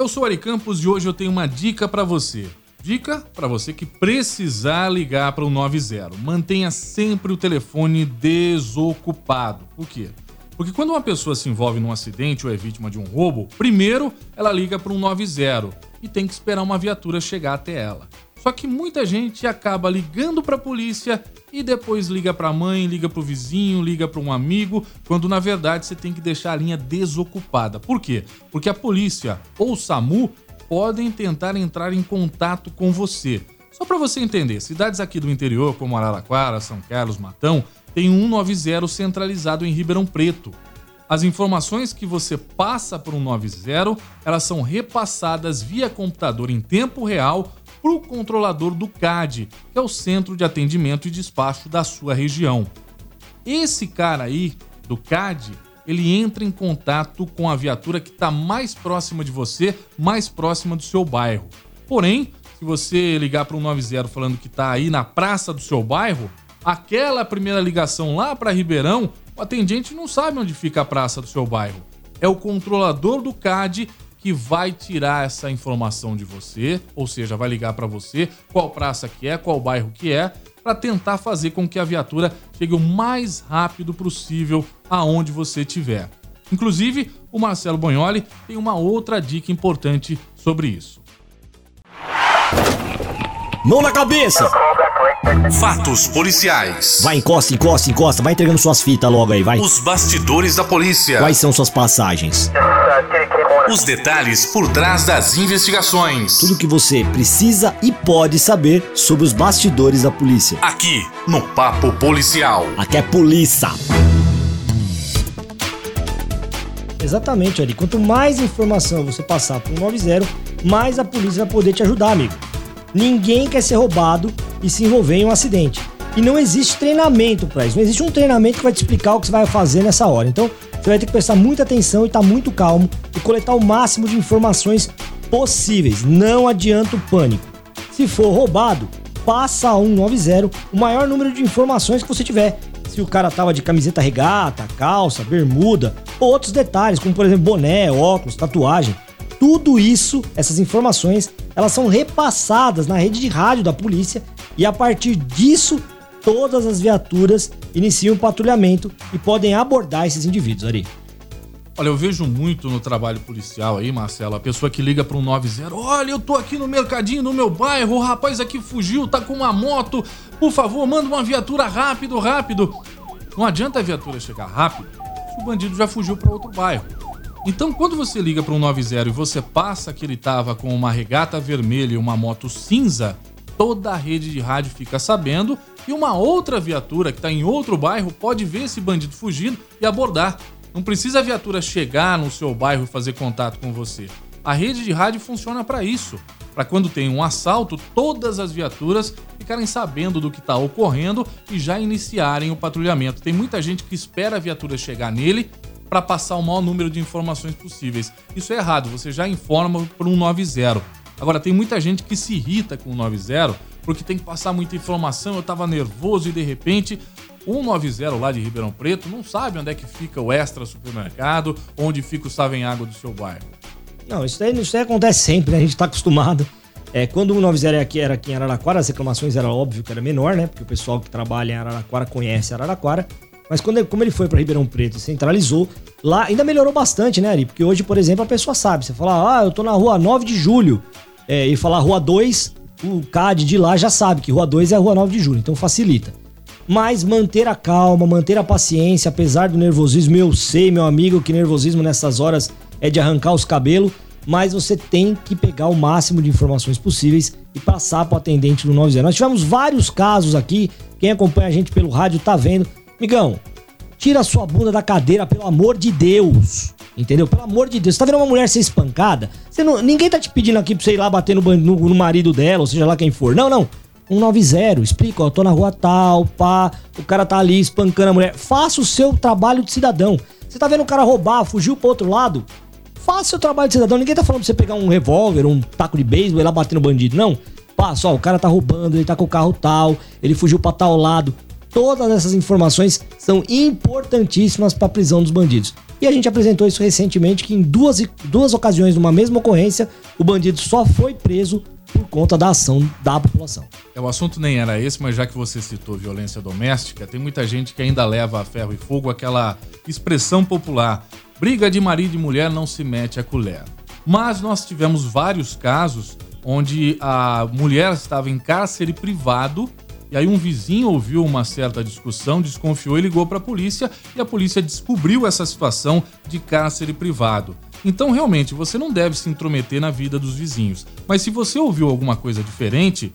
Eu sou o Ari Campos e hoje eu tenho uma dica para você. Dica para você que precisar ligar para o 90. Mantenha sempre o telefone desocupado. Por quê? Porque quando uma pessoa se envolve num acidente ou é vítima de um roubo, primeiro ela liga para um 90 e tem que esperar uma viatura chegar até ela. Só que muita gente acaba ligando para a polícia e depois liga para a mãe, liga para o vizinho, liga para um amigo, quando na verdade você tem que deixar a linha desocupada. Por quê? Porque a polícia ou o SAMU podem tentar entrar em contato com você. Só para você entender, cidades aqui do interior como Araraquara, São Carlos, Matão, tem um 190 centralizado em Ribeirão Preto. As informações que você passa por um 90, elas são repassadas via computador em tempo real para o controlador do CAD, que é o Centro de Atendimento e Despacho da sua região. Esse cara aí, do CAD, ele entra em contato com a viatura que está mais próxima de você, mais próxima do seu bairro. Porém, se você ligar para o 90 falando que está aí na praça do seu bairro, aquela primeira ligação lá para Ribeirão, o atendente não sabe onde fica a praça do seu bairro. É o controlador do CAD que vai tirar essa informação de você, ou seja, vai ligar para você qual praça que é, qual bairro que é, para tentar fazer com que a viatura chegue o mais rápido possível aonde você estiver. Inclusive, o Marcelo Bonholi tem uma outra dica importante sobre isso. Mão na cabeça! Fatos policiais. Vai, encosta, encosta, encosta. Vai entregando suas fitas logo aí, vai. Os bastidores da polícia. Quais são suas passagens? Os detalhes por trás das investigações. Tudo que você precisa e pode saber sobre os bastidores da polícia. Aqui, no Papo Policial. Aqui é polícia. Exatamente, Ari. Quanto mais informação você passar para o 90, mais a polícia vai poder te ajudar, amigo. Ninguém quer ser roubado e se envolver em um acidente. E não existe treinamento para isso. Não existe um treinamento que vai te explicar o que você vai fazer nessa hora. Então, você vai ter que prestar muita atenção e estar tá muito calmo e coletar o máximo de informações possíveis. Não adianta o pânico. Se for roubado, passa a 190 o maior número de informações que você tiver. Se o cara tava de camiseta regata, calça, bermuda, ou outros detalhes, como por exemplo boné, óculos, tatuagem. Tudo isso, essas informações, elas são repassadas na rede de rádio da polícia e a partir disso todas as viaturas iniciam o patrulhamento e podem abordar esses indivíduos, Ari. Olha, eu vejo muito no trabalho policial aí, Marcelo, a pessoa que liga para um 90, olha, eu tô aqui no mercadinho, no meu bairro, o rapaz aqui fugiu, tá com uma moto, por favor, manda uma viatura rápido, rápido. Não adianta a viatura chegar rápido se o bandido já fugiu para outro bairro. Então, quando você liga para um 90 e você passa que ele tava com uma regata vermelha e uma moto cinza, toda a rede de rádio fica sabendo e uma outra viatura que está em outro bairro pode ver esse bandido fugindo e abordar. Não precisa a viatura chegar no seu bairro e fazer contato com você. A rede de rádio funciona para isso, para quando tem um assalto, todas as viaturas ficarem sabendo do que está ocorrendo e já iniciarem o patrulhamento. Tem muita gente que espera a viatura chegar nele para passar o maior número de informações possíveis. Isso é errado, você já informa para um 90. Agora, tem muita gente que se irrita com o 90 porque tem que passar muita informação. Eu tava nervoso e de repente, um 90 lá de Ribeirão Preto não sabe onde é que fica o extra supermercado, onde fica o Água do seu bairro. Não, isso aí, isso aí acontece sempre, né? A gente tá acostumado. É, quando o 90 era aqui, era aqui em Araraquara, as reclamações era óbvio que era menor, né? Porque o pessoal que trabalha em Araraquara conhece Araraquara. Mas quando como ele foi para Ribeirão Preto e centralizou, lá ainda melhorou bastante, né, Ari? Porque hoje, por exemplo, a pessoa sabe. Você fala, ah, eu tô na rua 9 de julho é, e falar Rua 2, o CAD de lá já sabe que Rua 2 é a Rua 9 de Julho, então facilita. Mas manter a calma, manter a paciência, apesar do nervosismo, eu sei, meu amigo, que nervosismo nessas horas é de arrancar os cabelos, mas você tem que pegar o máximo de informações possíveis e passar para o atendente do 90. Nós tivemos vários casos aqui, quem acompanha a gente pelo rádio tá vendo. Migão, tira sua bunda da cadeira, pelo amor de Deus. Entendeu? Pelo amor de Deus. Você tá vendo uma mulher ser espancada? Você não, ninguém tá te pedindo aqui pra você ir lá bater no, no, no marido dela, ou seja lá quem for. Não, não. 190, explica, ó, tô na rua tal, pá, o cara tá ali espancando a mulher. Faça o seu trabalho de cidadão. Você tá vendo o cara roubar, fugiu pro outro lado? Faça o seu trabalho de cidadão. Ninguém tá falando pra você pegar um revólver, um taco de beisebol e ir lá bater no bandido, não. Passa, ó, o cara tá roubando, ele tá com o carro tal, ele fugiu pra tal lado. Todas essas informações são importantíssimas para a prisão dos bandidos. E a gente apresentou isso recentemente, que em duas, duas ocasiões, numa mesma ocorrência, o bandido só foi preso por conta da ação da população. É, o assunto nem era esse, mas já que você citou violência doméstica, tem muita gente que ainda leva a ferro e fogo aquela expressão popular: briga de marido e mulher não se mete a colher. Mas nós tivemos vários casos onde a mulher estava em cárcere privado e aí um vizinho ouviu uma certa discussão, desconfiou e ligou para a polícia e a polícia descobriu essa situação de cárcere privado. Então, realmente, você não deve se intrometer na vida dos vizinhos. Mas se você ouviu alguma coisa diferente,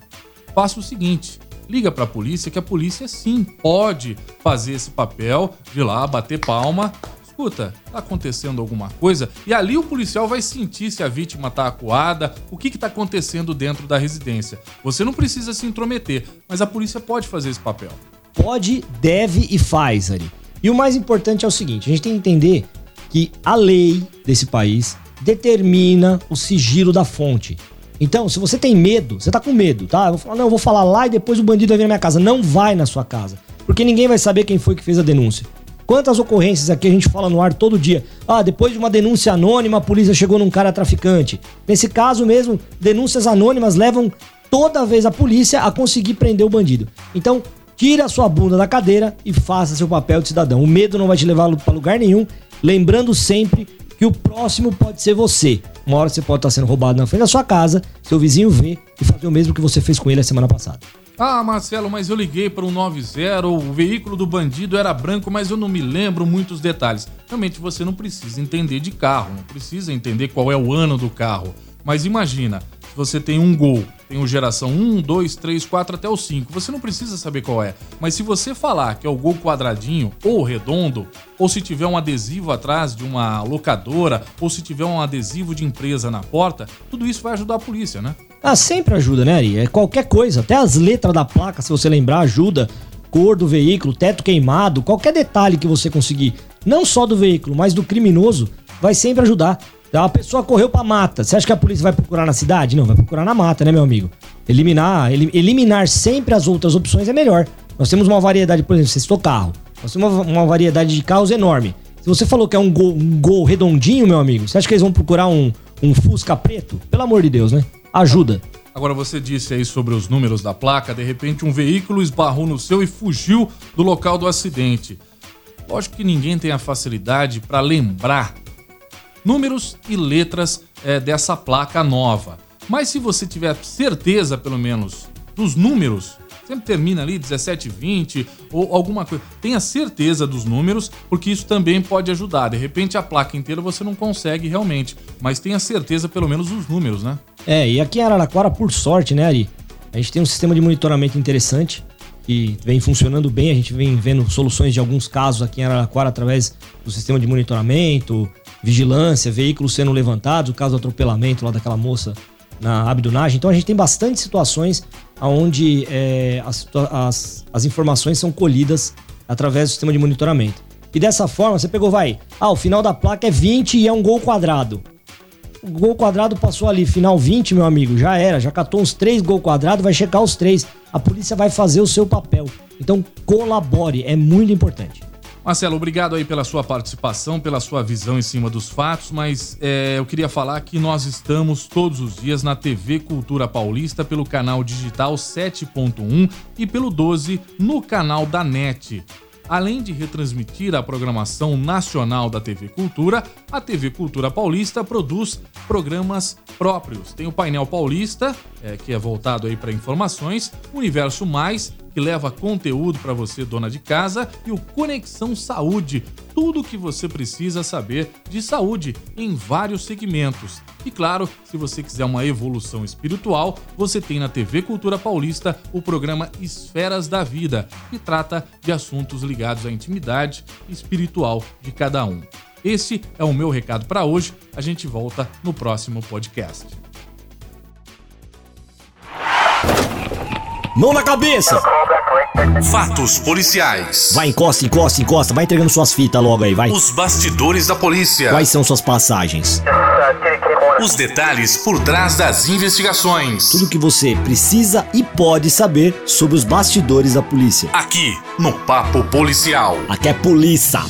faça o seguinte: liga para a polícia, que a polícia sim pode fazer esse papel de lá bater palma escuta, tá acontecendo alguma coisa? E ali o policial vai sentir se a vítima tá acuada, o que que tá acontecendo dentro da residência. Você não precisa se intrometer, mas a polícia pode fazer esse papel. Pode, deve e faz, Ari. E o mais importante é o seguinte, a gente tem que entender que a lei desse país determina o sigilo da fonte. Então, se você tem medo, você tá com medo, tá? Eu vou falar, não, eu vou falar lá e depois o bandido vai vir na minha casa. Não vai na sua casa. Porque ninguém vai saber quem foi que fez a denúncia. Quantas ocorrências aqui a gente fala no ar todo dia? Ah, depois de uma denúncia anônima, a polícia chegou num cara traficante. Nesse caso mesmo, denúncias anônimas levam toda vez a polícia a conseguir prender o bandido. Então, tira a sua bunda da cadeira e faça seu papel de cidadão. O medo não vai te levar para lugar nenhum. Lembrando sempre que o próximo pode ser você. Uma hora você pode estar sendo roubado na frente da sua casa, seu vizinho vê e fazer o mesmo que você fez com ele a semana passada. Ah, Marcelo, mas eu liguei para um 90, o veículo do bandido era branco, mas eu não me lembro muitos detalhes. Realmente você não precisa entender de carro, não precisa entender qual é o ano do carro. Mas imagina, você tem um Gol, tem o geração 1, 2, 3, 4 até o 5, você não precisa saber qual é. Mas se você falar que é o Gol quadradinho ou redondo, ou se tiver um adesivo atrás de uma locadora, ou se tiver um adesivo de empresa na porta, tudo isso vai ajudar a polícia, né? Ah, sempre ajuda, né, Ari? É qualquer coisa, até as letras da placa, se você lembrar, ajuda. Cor do veículo, teto queimado, qualquer detalhe que você conseguir, não só do veículo, mas do criminoso, vai sempre ajudar. Então, a pessoa correu pra mata. Você acha que a polícia vai procurar na cidade? Não, vai procurar na mata, né, meu amigo? Eliminar, eliminar sempre as outras opções é melhor. Nós temos uma variedade, por exemplo, você citou carro. Nós temos uma, uma variedade de carros enorme. Se você falou que é um gol, um gol redondinho, meu amigo, você acha que eles vão procurar um, um Fusca preto? Pelo amor de Deus, né? ajuda. Agora você disse aí sobre os números da placa, de repente um veículo esbarrou no seu e fugiu do local do acidente. Lógico que ninguém tem a facilidade para lembrar números e letras é, dessa placa nova. Mas se você tiver certeza, pelo menos, dos números, sempre termina ali 17, 20 ou alguma coisa. Tenha certeza dos números, porque isso também pode ajudar. De repente a placa inteira você não consegue realmente, mas tenha certeza pelo menos dos números, né? É, e aqui em Araraquara, por sorte, né, Ari? A gente tem um sistema de monitoramento interessante que vem funcionando bem. A gente vem vendo soluções de alguns casos aqui em Araraquara através do sistema de monitoramento, vigilância, veículos sendo levantados, o caso do atropelamento lá daquela moça na abdunagem. Então a gente tem bastante situações onde é, as, as, as informações são colhidas através do sistema de monitoramento. E dessa forma, você pegou, vai, ah, o final da placa é 20 e é um gol quadrado. O gol quadrado passou ali, final 20, meu amigo, já era, já catou uns três gol quadrado, vai checar os três. A polícia vai fazer o seu papel. Então colabore, é muito importante. Marcelo, obrigado aí pela sua participação, pela sua visão em cima dos fatos, mas é, eu queria falar que nós estamos todos os dias na TV Cultura Paulista pelo canal digital 7.1 e pelo 12 no canal da NET. Além de retransmitir a programação nacional da TV Cultura, a TV Cultura Paulista produz programas próprios. Tem o Painel Paulista, é, que é voltado aí para informações, Universo Mais, que leva conteúdo para você, dona de casa, e o Conexão Saúde, tudo o que você precisa saber de saúde em vários segmentos. E claro, se você quiser uma evolução espiritual, você tem na TV Cultura Paulista o programa Esferas da Vida, que trata de assuntos ligados à intimidade espiritual de cada um. Esse é o meu recado para hoje. A gente volta no próximo podcast. Mão na cabeça! Fatos policiais. Vai, encosta, encosta, encosta. Vai entregando suas fitas logo aí, vai. Os bastidores da polícia. Quais são suas passagens? Os detalhes por trás das investigações. Tudo que você precisa e pode saber sobre os bastidores da polícia. Aqui, no Papo Policial. Aqui é polícia.